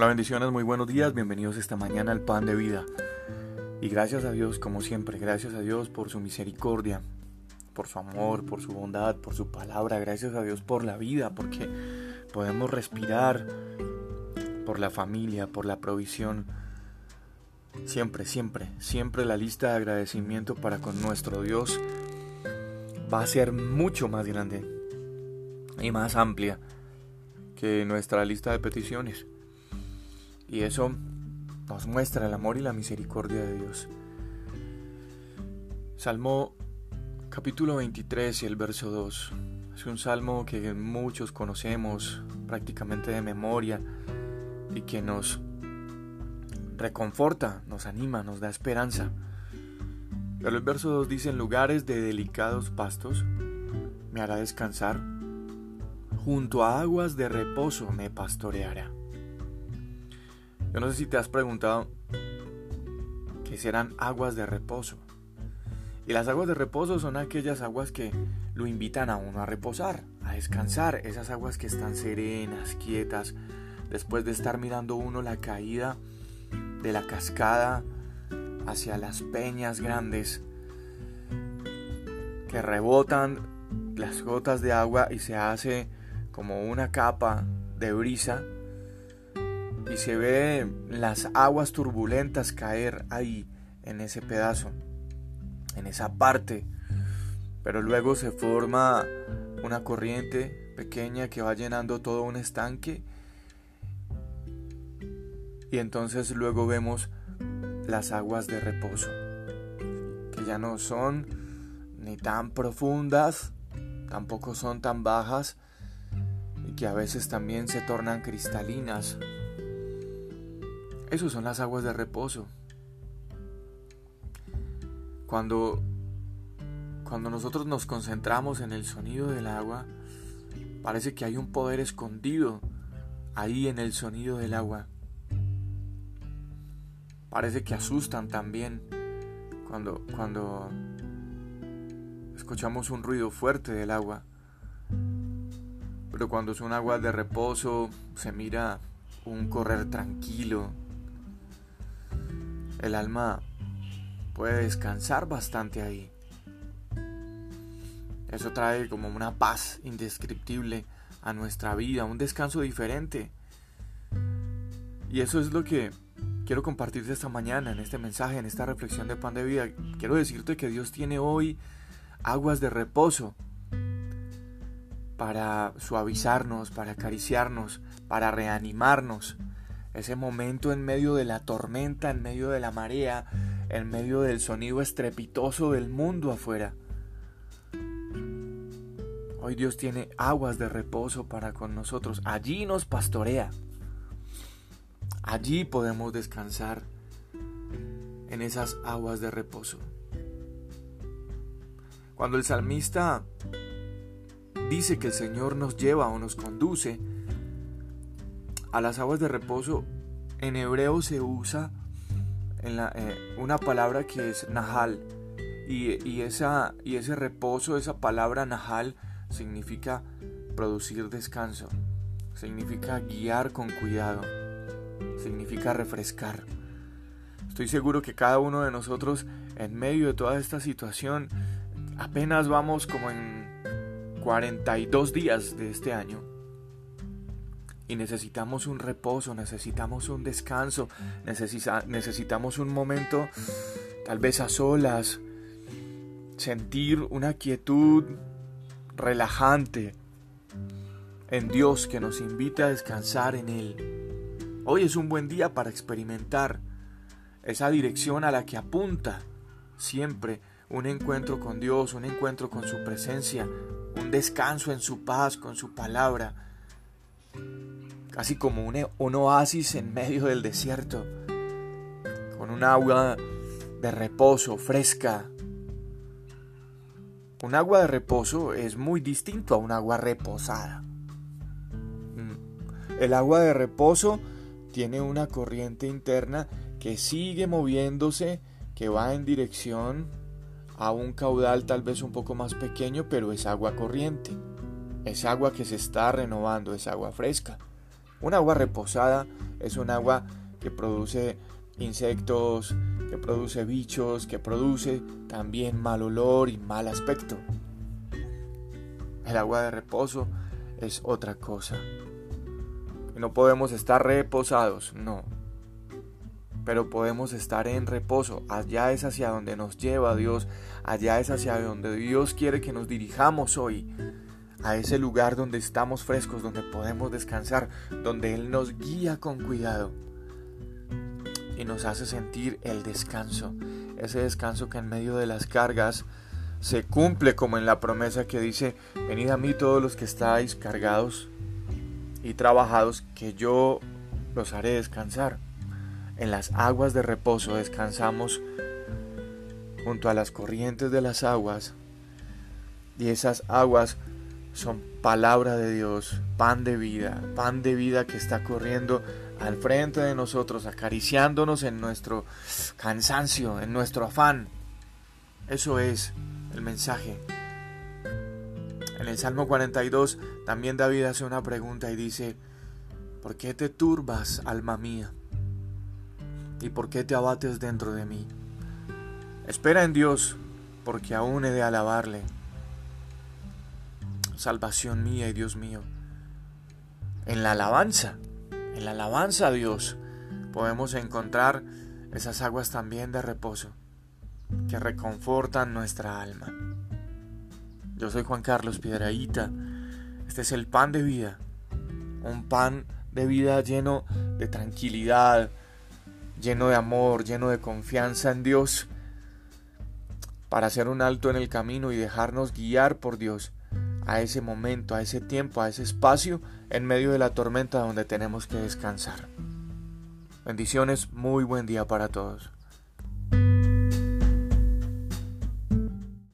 Hola bendiciones, muy buenos días, bienvenidos esta mañana al pan de vida. Y gracias a Dios, como siempre, gracias a Dios por su misericordia, por su amor, por su bondad, por su palabra, gracias a Dios por la vida, porque podemos respirar, por la familia, por la provisión. Siempre, siempre, siempre la lista de agradecimiento para con nuestro Dios va a ser mucho más grande y más amplia que nuestra lista de peticiones. Y eso nos muestra el amor y la misericordia de Dios. Salmo capítulo 23 y el verso 2. Es un salmo que muchos conocemos prácticamente de memoria y que nos reconforta, nos anima, nos da esperanza. Pero el verso 2 dice, en lugares de delicados pastos me hará descansar, junto a aguas de reposo me pastoreará. Yo no sé si te has preguntado qué serán aguas de reposo. Y las aguas de reposo son aquellas aguas que lo invitan a uno a reposar, a descansar, esas aguas que están serenas, quietas, después de estar mirando uno la caída de la cascada hacia las peñas grandes que rebotan las gotas de agua y se hace como una capa de brisa y se ve las aguas turbulentas caer ahí en ese pedazo, en esa parte. Pero luego se forma una corriente pequeña que va llenando todo un estanque. Y entonces luego vemos las aguas de reposo, que ya no son ni tan profundas, tampoco son tan bajas, y que a veces también se tornan cristalinas esas son las aguas de reposo. Cuando, cuando nosotros nos concentramos en el sonido del agua, parece que hay un poder escondido ahí en el sonido del agua. Parece que asustan también cuando, cuando escuchamos un ruido fuerte del agua. Pero cuando es un agua de reposo, se mira un correr tranquilo, el alma puede descansar bastante ahí. Eso trae como una paz indescriptible a nuestra vida, un descanso diferente. Y eso es lo que quiero compartirte esta mañana, en este mensaje, en esta reflexión de pan de vida. Quiero decirte que Dios tiene hoy aguas de reposo para suavizarnos, para acariciarnos, para reanimarnos, ese momento en medio de la tormenta, en medio de la marea, en medio del sonido estrepitoso del mundo afuera. Hoy Dios tiene aguas de reposo para con nosotros. Allí nos pastorea. Allí podemos descansar en esas aguas de reposo. Cuando el salmista dice que el Señor nos lleva o nos conduce, a las aguas de reposo, en hebreo se usa eh, una palabra que es nahal. Y, esa, y ese reposo, esa palabra nahal, significa producir descanso, significa guiar con cuidado, significa refrescar. Estoy seguro que cada uno de nosotros, en medio de toda esta situación, apenas vamos como en 42 días de este año, y necesitamos un reposo, necesitamos un descanso, necesitamos un momento tal vez a solas, sentir una quietud relajante en Dios que nos invita a descansar en Él. Hoy es un buen día para experimentar esa dirección a la que apunta siempre un encuentro con Dios, un encuentro con su presencia, un descanso en su paz, con su palabra casi como un, un oasis en medio del desierto, con un agua de reposo fresca. Un agua de reposo es muy distinto a un agua reposada. Mm. El agua de reposo tiene una corriente interna que sigue moviéndose, que va en dirección a un caudal tal vez un poco más pequeño, pero es agua corriente. Es agua que se está renovando, es agua fresca. Un agua reposada es un agua que produce insectos, que produce bichos, que produce también mal olor y mal aspecto. El agua de reposo es otra cosa. No podemos estar reposados, no. Pero podemos estar en reposo. Allá es hacia donde nos lleva Dios. Allá es hacia donde Dios quiere que nos dirijamos hoy. A ese lugar donde estamos frescos, donde podemos descansar, donde Él nos guía con cuidado y nos hace sentir el descanso. Ese descanso que en medio de las cargas se cumple como en la promesa que dice, venid a mí todos los que estáis cargados y trabajados, que yo los haré descansar. En las aguas de reposo descansamos junto a las corrientes de las aguas y esas aguas son palabra de Dios, pan de vida, pan de vida que está corriendo al frente de nosotros, acariciándonos en nuestro cansancio, en nuestro afán. Eso es el mensaje. En el Salmo 42 también David hace una pregunta y dice, ¿por qué te turbas, alma mía? ¿Y por qué te abates dentro de mí? Espera en Dios, porque aún he de alabarle. Salvación mía y Dios mío. En la alabanza, en la alabanza a Dios, podemos encontrar esas aguas también de reposo que reconfortan nuestra alma. Yo soy Juan Carlos Piedraíta. Este es el pan de vida. Un pan de vida lleno de tranquilidad, lleno de amor, lleno de confianza en Dios, para hacer un alto en el camino y dejarnos guiar por Dios a ese momento, a ese tiempo, a ese espacio en medio de la tormenta donde tenemos que descansar. Bendiciones, muy buen día para todos.